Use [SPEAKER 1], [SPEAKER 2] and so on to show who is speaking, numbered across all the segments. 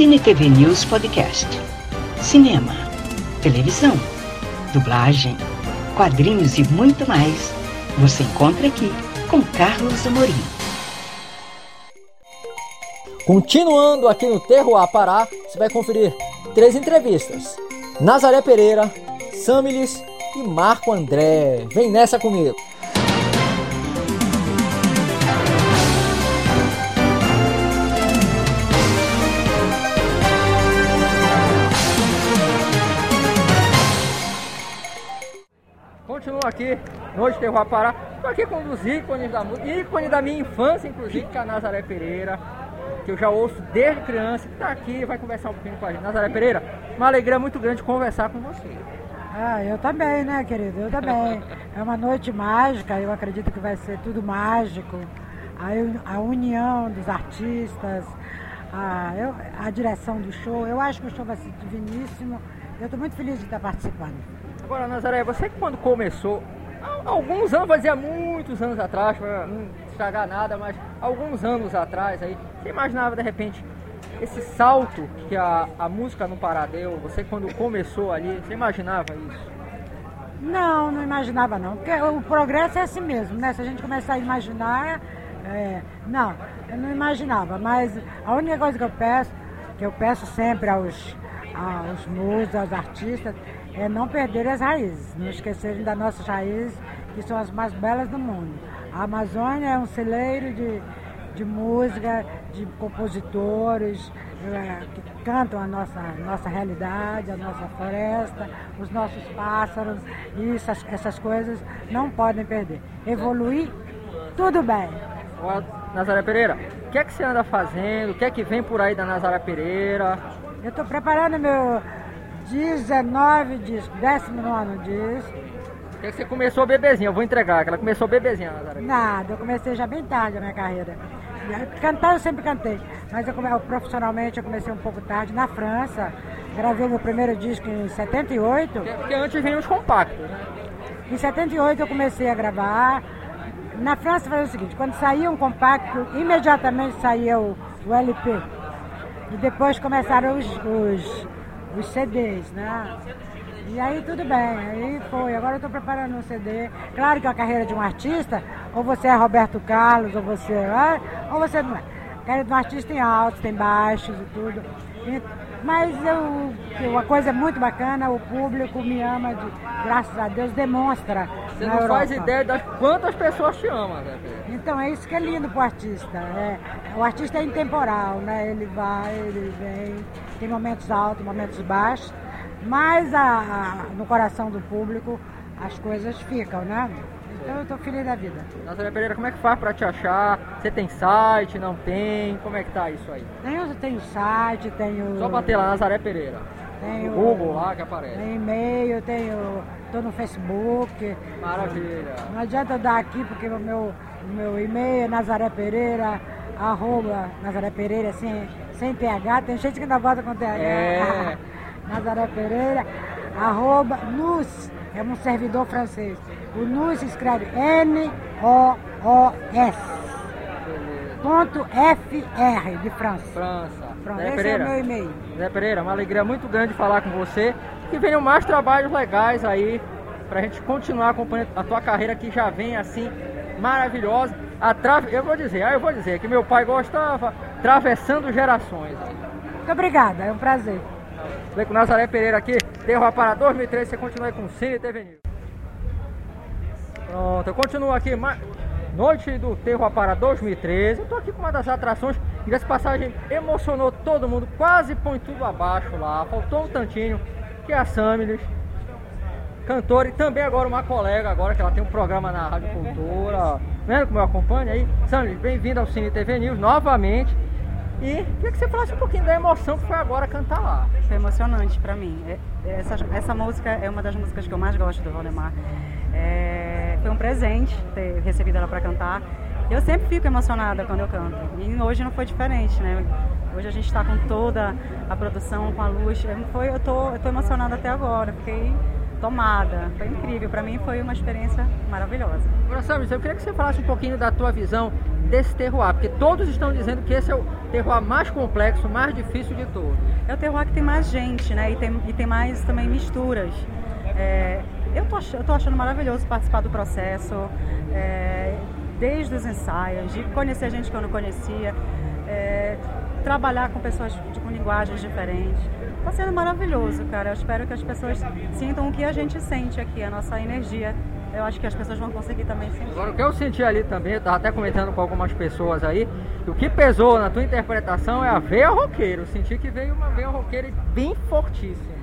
[SPEAKER 1] Cine TV News Podcast. Cinema, televisão, dublagem, quadrinhos e muito mais. Você encontra aqui com Carlos Amorim.
[SPEAKER 2] Continuando aqui no Terroir Pará, você vai conferir três entrevistas. Nazaré Pereira, Samilis e Marco André. Vem nessa comigo. Aqui, Noite Terroir Pará. Estou aqui com um dos ícones da música, ícone da minha infância, inclusive, que é a Nazaré Pereira, que eu já ouço desde criança, que está aqui vai conversar um pouquinho com a gente. Nazaré Pereira, uma alegria muito grande conversar com você.
[SPEAKER 3] Ah, eu também, né, querido? Eu também. É uma noite mágica, eu acredito que vai ser tudo mágico. A, a união dos artistas, a, eu, a direção do show. Eu acho que o show vai ser diviníssimo. Eu estou muito feliz de estar participando.
[SPEAKER 2] Agora, Nazaré, você que quando começou, alguns anos, vai dizer muitos anos atrás, para não estragar nada, mas alguns anos atrás aí, você imaginava de repente esse salto que a, a música no Pará deu, você quando começou ali, você imaginava isso?
[SPEAKER 3] Não, não imaginava não, porque o progresso é assim mesmo, né? Se a gente começar a imaginar, é, não, eu não imaginava, mas a única coisa que eu peço, que eu peço sempre aos, aos músicos, aos artistas, é não perder as raízes, não esquecerem das nossas raízes, que são as mais belas do mundo. A Amazônia é um celeiro de, de música, de compositores é, que cantam a nossa, nossa realidade, a nossa floresta, os nossos pássaros, e essas, essas coisas não podem perder. Evoluir, tudo bem.
[SPEAKER 2] Nazaré Pereira, o que é que você anda fazendo? O que é que vem por aí da Nazaré Pereira?
[SPEAKER 3] Eu estou preparando meu 19 discos, 19 disco.
[SPEAKER 2] O que, é que você começou bebezinha? Eu vou entregar, que ela começou bebezinha, Nazaré.
[SPEAKER 3] Nada, eu comecei já bem tarde a minha carreira. Cantar eu sempre cantei, mas eu, eu, profissionalmente eu comecei um pouco tarde na França. Gravei meu primeiro disco em 78.
[SPEAKER 2] Porque, porque antes vinha os compactos, né?
[SPEAKER 3] Em 78 eu comecei a gravar. Na França foi o seguinte, quando saía um compacto, imediatamente saía o, o LP. E depois começaram os, os, os CDs, né? E aí tudo bem, aí foi. Agora eu estou preparando um CD. Claro que a carreira de um artista, ou você é Roberto Carlos, ou você é, ou você não é. A carreira de um artista tem altos, tem baixos e tudo. E, mas eu, uma coisa muito bacana, o público me ama, de, graças a Deus, demonstra.
[SPEAKER 2] Você não Europa. faz ideia das quantas pessoas te amam, né?
[SPEAKER 3] Então é isso que é lindo pro artista. É, o artista é intemporal, né? Ele vai, ele vem, tem momentos altos, momentos baixos mas a, a, no coração do público as coisas ficam, né? Então eu tô feliz da vida.
[SPEAKER 2] Nazaré Pereira, como é que faz para te achar? Você tem site, não tem? Como é que tá isso aí?
[SPEAKER 3] Tenho, tenho site, tenho.
[SPEAKER 2] Só bater lá Nazaré Pereira.
[SPEAKER 3] Tenho.
[SPEAKER 2] Google lá que aparece.
[SPEAKER 3] Tenho e-mail, tenho. tô no Facebook.
[SPEAKER 2] Maravilha.
[SPEAKER 3] Não adianta eu dar aqui porque o meu, meu e-mail é Nazaré Pereira, arroba Nazaré Pereira sem, sem PH. Tem gente que ainda bota com TH.
[SPEAKER 2] É.
[SPEAKER 3] Nazaré Pereira, arroba NUS, é um servidor francês. O NUS escreve N-O-O-S. Ponto F-R de França.
[SPEAKER 2] França.
[SPEAKER 3] Pronto, esse Pereira. é meu e-mail.
[SPEAKER 2] Zé Pereira, uma alegria muito grande falar com você. Que venham mais trabalhos legais aí pra gente continuar acompanhando a tua carreira que já vem assim maravilhosa. Eu vou dizer, ah, eu vou dizer que meu pai gostava, atravessando gerações.
[SPEAKER 3] Muito obrigada, é um prazer.
[SPEAKER 2] Vem com Nazaré Pereira aqui, Terra para 2013, você continua aí com o Cine TV News. Pronto, eu continuo aqui, noite do Terra para 2013. Eu tô aqui com uma das atrações e essa passagem emocionou todo mundo, quase põe tudo abaixo lá. Faltou um tantinho, que é a Samilis, cantora e também agora uma colega, agora que ela tem um programa na Rádio Cultura. Vendo como eu acompanho aí? Samilis, bem-vindo ao Cine TV News novamente. E queria que você falasse um pouquinho da emoção que foi agora cantar lá.
[SPEAKER 4] Foi emocionante para mim. É, essa, essa música é uma das músicas que eu mais gosto do Valdemar. É, foi um presente ter recebido ela para cantar. Eu sempre fico emocionada quando eu canto. E hoje não foi diferente, né? Hoje a gente está com toda a produção, com a luz. Eu, foi, eu, tô, eu tô emocionada até agora. Fiquei tomada. Foi incrível, para mim foi uma experiência maravilhosa.
[SPEAKER 2] Agora, Samis, eu queria que você falasse um pouquinho da tua visão desse terroir, porque todos estão dizendo que esse é o terroir mais complexo, mais difícil de todos.
[SPEAKER 4] É o terroir que tem mais gente, né? E tem, e tem mais também misturas. É, eu, tô, eu tô achando maravilhoso participar do processo, é, desde os ensaios, de conhecer gente que eu não conhecia, é, trabalhar com pessoas de, com linguagens diferentes. Está sendo maravilhoso, cara. Eu espero que as pessoas sintam o que a gente sente aqui, a nossa energia. Eu acho que as pessoas vão conseguir também sentir.
[SPEAKER 2] Agora, o que eu senti ali também, eu estava até comentando com algumas pessoas aí, o que pesou na tua interpretação é a veia roqueira. Eu senti que veio uma veia roqueira bem fortíssima.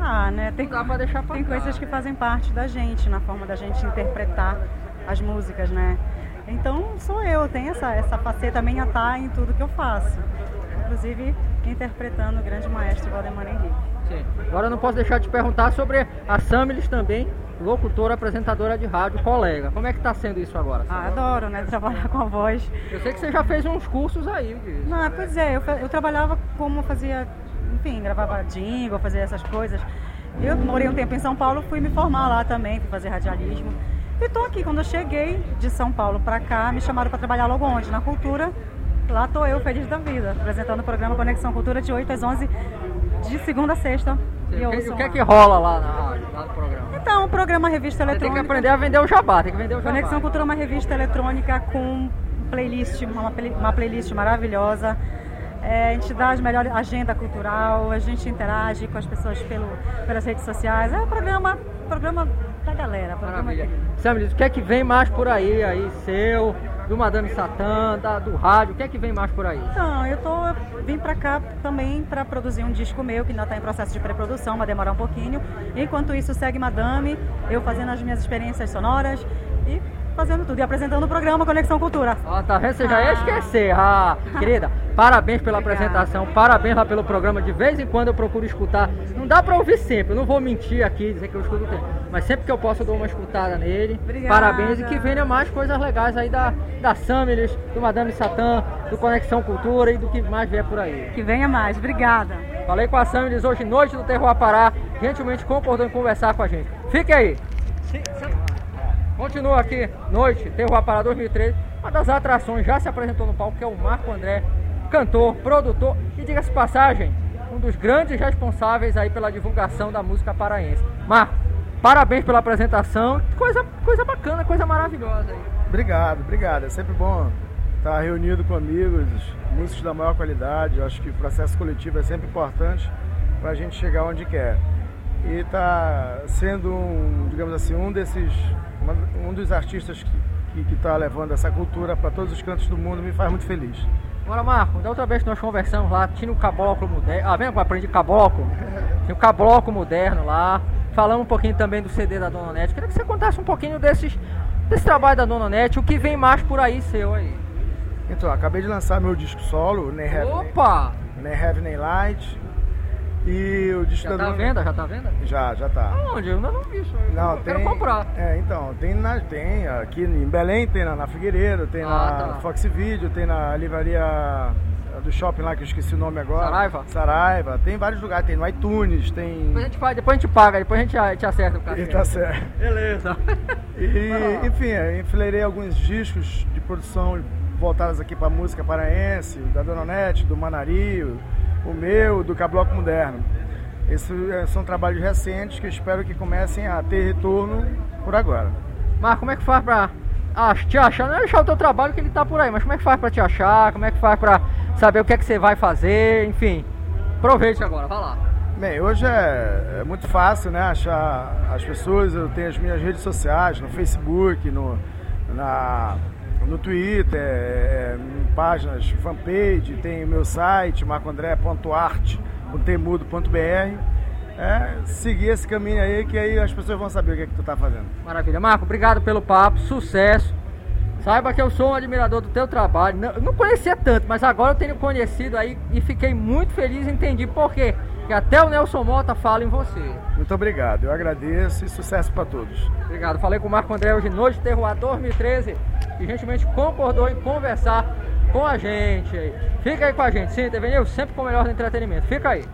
[SPEAKER 4] Ah, né? Tem, Não dá pra deixar pra Tem coisas que fazem parte da gente, na forma da gente interpretar as músicas, né? Então, sou eu, tenho essa, essa faceta minha tá em tudo que eu faço inclusive interpretando o grande maestro Valdemar Henrique.
[SPEAKER 2] Sim. Agora eu não posso deixar de perguntar sobre a Samilis também, locutora, apresentadora de rádio, colega. Como é que está sendo isso agora?
[SPEAKER 4] Ah, adoro, né? Trabalhar com a voz.
[SPEAKER 2] Eu sei que você já fez uns cursos aí.
[SPEAKER 4] Disso. Não, pois é, eu, eu trabalhava como fazia, enfim, gravava jingle, fazia essas coisas. Eu morei um tempo em São Paulo, fui me formar lá também, fui fazer radialismo. E estou aqui, quando eu cheguei de São Paulo para cá, me chamaram para trabalhar logo onde? Na cultura, Lá estou eu, feliz da vida, apresentando o programa Conexão Cultura de 8 às 11, de segunda a sexta.
[SPEAKER 2] E, e o que é que rola lá, na, lá no programa?
[SPEAKER 4] Então, o programa Revista Eletrônica.
[SPEAKER 2] Tem que aprender a vender o jabá, tem que vender o
[SPEAKER 4] jabá. Conexão Cultura é uma revista eletrônica com playlist, uma, uma playlist maravilhosa. É, a gente dá as melhores agenda cultural, a gente interage com as pessoas pelo, pelas redes sociais. É um programa, programa da galera. Programa
[SPEAKER 2] Maravilha. Sam, o que é que vem mais por aí, aí seu? do Madame Satã, da, do rádio, o que é que vem mais por aí?
[SPEAKER 4] Então, eu tô vim para cá também para produzir um disco meu que ainda está em processo de pré-produção, vai demorar um pouquinho. Enquanto isso, segue Madame, eu fazendo as minhas experiências sonoras fazendo tudo e apresentando o programa Conexão Cultura.
[SPEAKER 2] Ah, tá vendo? Você já ia ah. esquecer. Ah, querida, parabéns pela Obrigada. apresentação, parabéns lá pelo programa. De vez em quando eu procuro escutar. Não dá pra ouvir sempre, eu não vou mentir aqui, dizer que eu escuto tempo. Mas sempre que eu posso eu dou uma escutada nele. Obrigada. Parabéns e que venha mais coisas legais aí da, da Samilis, do Madame Satã, do Conexão Cultura e do que mais vier por aí.
[SPEAKER 4] Que venha mais, obrigada.
[SPEAKER 2] Falei com a Samilis hoje, noite do Terroir Pará, gentilmente concordou em conversar com a gente. Fique aí. Continua aqui, noite, Terror Pará 2013. Uma das atrações já se apresentou no palco, que é o Marco André, cantor, produtor e, diga-se passagem, um dos grandes responsáveis aí pela divulgação da música paraense. Marco, parabéns pela apresentação, coisa, coisa bacana, coisa maravilhosa aí.
[SPEAKER 5] Obrigado, obrigado. É sempre bom estar reunido com amigos, músicos da maior qualidade. Eu acho que o processo coletivo é sempre importante para a gente chegar onde quer. E está sendo, um, digamos assim, um desses um dos artistas que está levando essa cultura para todos os cantos do mundo me faz muito feliz.
[SPEAKER 2] Agora, Marco, da outra vez que nós conversamos lá, tinha um caboclo moderno. Ah, vem que eu aprendi caboclo? Tinha um caboclo moderno lá. Falamos um pouquinho também do CD da Dona Nete. Queria que você contasse um pouquinho desses, desse trabalho da Dona Nete, o que vem mais por aí seu aí.
[SPEAKER 5] Então, acabei de lançar meu disco solo, Nem Heavy,
[SPEAKER 2] Opa!
[SPEAKER 5] Nem Heavy Nem Light. E o disco
[SPEAKER 2] já tá à venda? Já tá venda?
[SPEAKER 5] Já, já tá.
[SPEAKER 2] Aonde? Eu ainda não vi isso. Não, eu tem, quero comprar.
[SPEAKER 5] É, então, tem, na, tem aqui em Belém, tem na, na Figueiredo, tem ah, na tá. Fox Video, tem na livraria do shopping lá que eu esqueci o nome agora.
[SPEAKER 2] Saraiva?
[SPEAKER 5] Saraiva. Tem vários lugares, tem no iTunes, tem.
[SPEAKER 2] Depois a gente, faz, depois a gente paga, depois a gente te acerta o carro.
[SPEAKER 5] E tá certo.
[SPEAKER 2] Beleza.
[SPEAKER 5] E, enfim, enfileirei alguns discos de produção voltados aqui para música paraense, da Dona Nete, do Manario o meu, do Cabloco Moderno. Esses é, são trabalhos recentes que espero que comecem a ter retorno por agora.
[SPEAKER 2] Mas como é que faz pra ah, te achar? Não é achar o teu trabalho que ele tá por aí, mas como é que faz pra te achar? Como é que faz pra saber o que é que você vai fazer? Enfim, aproveite agora, vai lá.
[SPEAKER 5] Bem, hoje é, é, muito fácil, né, achar as pessoas. Eu tenho as minhas redes sociais, no Facebook, no, na, no Twitter, é, em páginas, fanpage, tem o meu site, marcoandré.art.temudo.br. É, seguir esse caminho aí, que aí as pessoas vão saber o que, é que tu tá fazendo.
[SPEAKER 2] Maravilha. Marco, obrigado pelo papo, sucesso. Saiba que eu sou um admirador do teu trabalho. Não, não conhecia tanto, mas agora eu tenho conhecido aí e fiquei muito feliz entendi por quê que até o Nelson Mota fala em você.
[SPEAKER 5] Muito obrigado, eu agradeço e sucesso para todos.
[SPEAKER 2] Obrigado, falei com o Marco André hoje noite Terroir 2013 e gentilmente concordou em conversar com a gente. Fica aí com a gente, sim, TV News sempre com o melhor do entretenimento. Fica aí.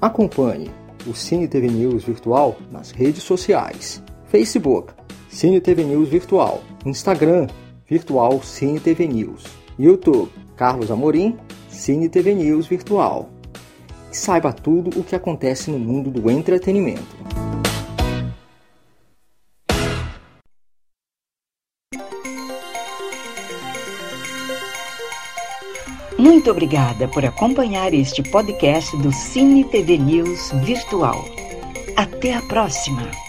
[SPEAKER 2] Acompanhe o Cine TV News Virtual nas redes sociais: Facebook, Cine TV News Virtual, Instagram, Virtual Cine TV News, YouTube, Carlos Amorim, Cine TV News Virtual. E saiba tudo o que acontece no mundo do entretenimento.
[SPEAKER 1] Muito obrigada por acompanhar este podcast do Cine TV News Virtual. Até a próxima!